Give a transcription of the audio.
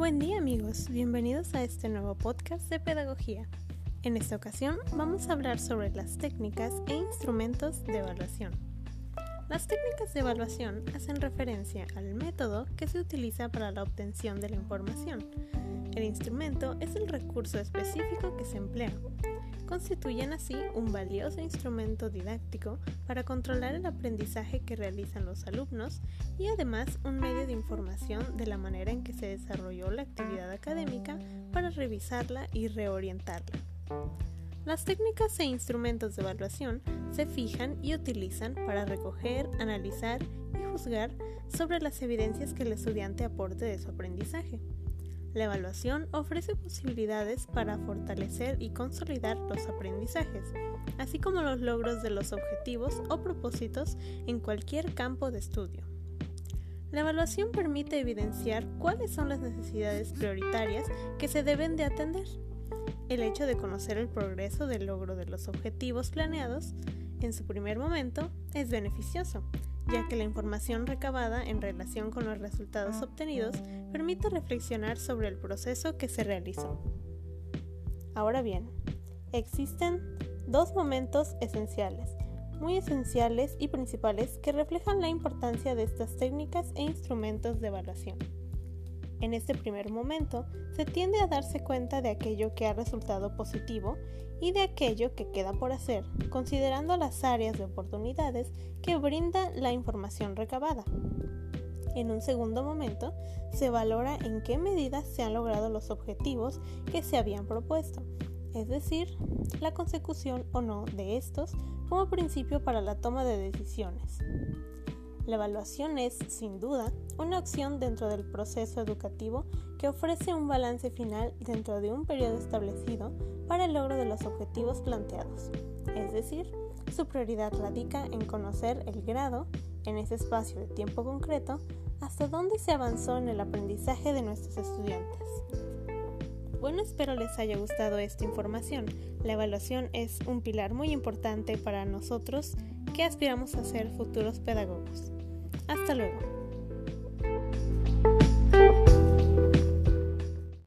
Bienvenidos a este nuevo podcast de pedagogía. En esta ocasión vamos a hablar sobre las técnicas e instrumentos de evaluación. Las técnicas de evaluación hacen referencia al método que se utiliza para la obtención de la información. El instrumento es el recurso específico que se emplea. Constituyen así un valioso instrumento didáctico para controlar el aprendizaje que realizan los alumnos y además un medio de información de la manera en que se desarrolló la actividad académica para revisarla y reorientarla. Las técnicas e instrumentos de evaluación se fijan y utilizan para recoger, analizar y juzgar sobre las evidencias que el estudiante aporte de su aprendizaje. La evaluación ofrece posibilidades para fortalecer y consolidar los aprendizajes, así como los logros de los objetivos o propósitos en cualquier campo de estudio. La evaluación permite evidenciar cuáles son las necesidades prioritarias que se deben de atender el hecho de conocer el progreso del logro de los objetivos planeados en su primer momento es beneficioso, ya que la información recabada en relación con los resultados obtenidos permite reflexionar sobre el proceso que se realizó. Ahora bien, existen dos momentos esenciales, muy esenciales y principales que reflejan la importancia de estas técnicas e instrumentos de evaluación. En este primer momento, se tiende a darse cuenta de aquello que ha resultado positivo y de aquello que queda por hacer, considerando las áreas de oportunidades que brinda la información recabada. En un segundo momento, se valora en qué medida se han logrado los objetivos que se habían propuesto, es decir, la consecución o no de estos como principio para la toma de decisiones. La evaluación es, sin duda, una opción dentro del proceso educativo que ofrece un balance final dentro de un periodo establecido para el logro de los objetivos planteados. Es decir, su prioridad radica en conocer el grado, en ese espacio de tiempo concreto, hasta dónde se avanzó en el aprendizaje de nuestros estudiantes. Bueno, espero les haya gustado esta información. La evaluación es un pilar muy importante para nosotros que aspiramos a ser futuros pedagogos. Hasta luego.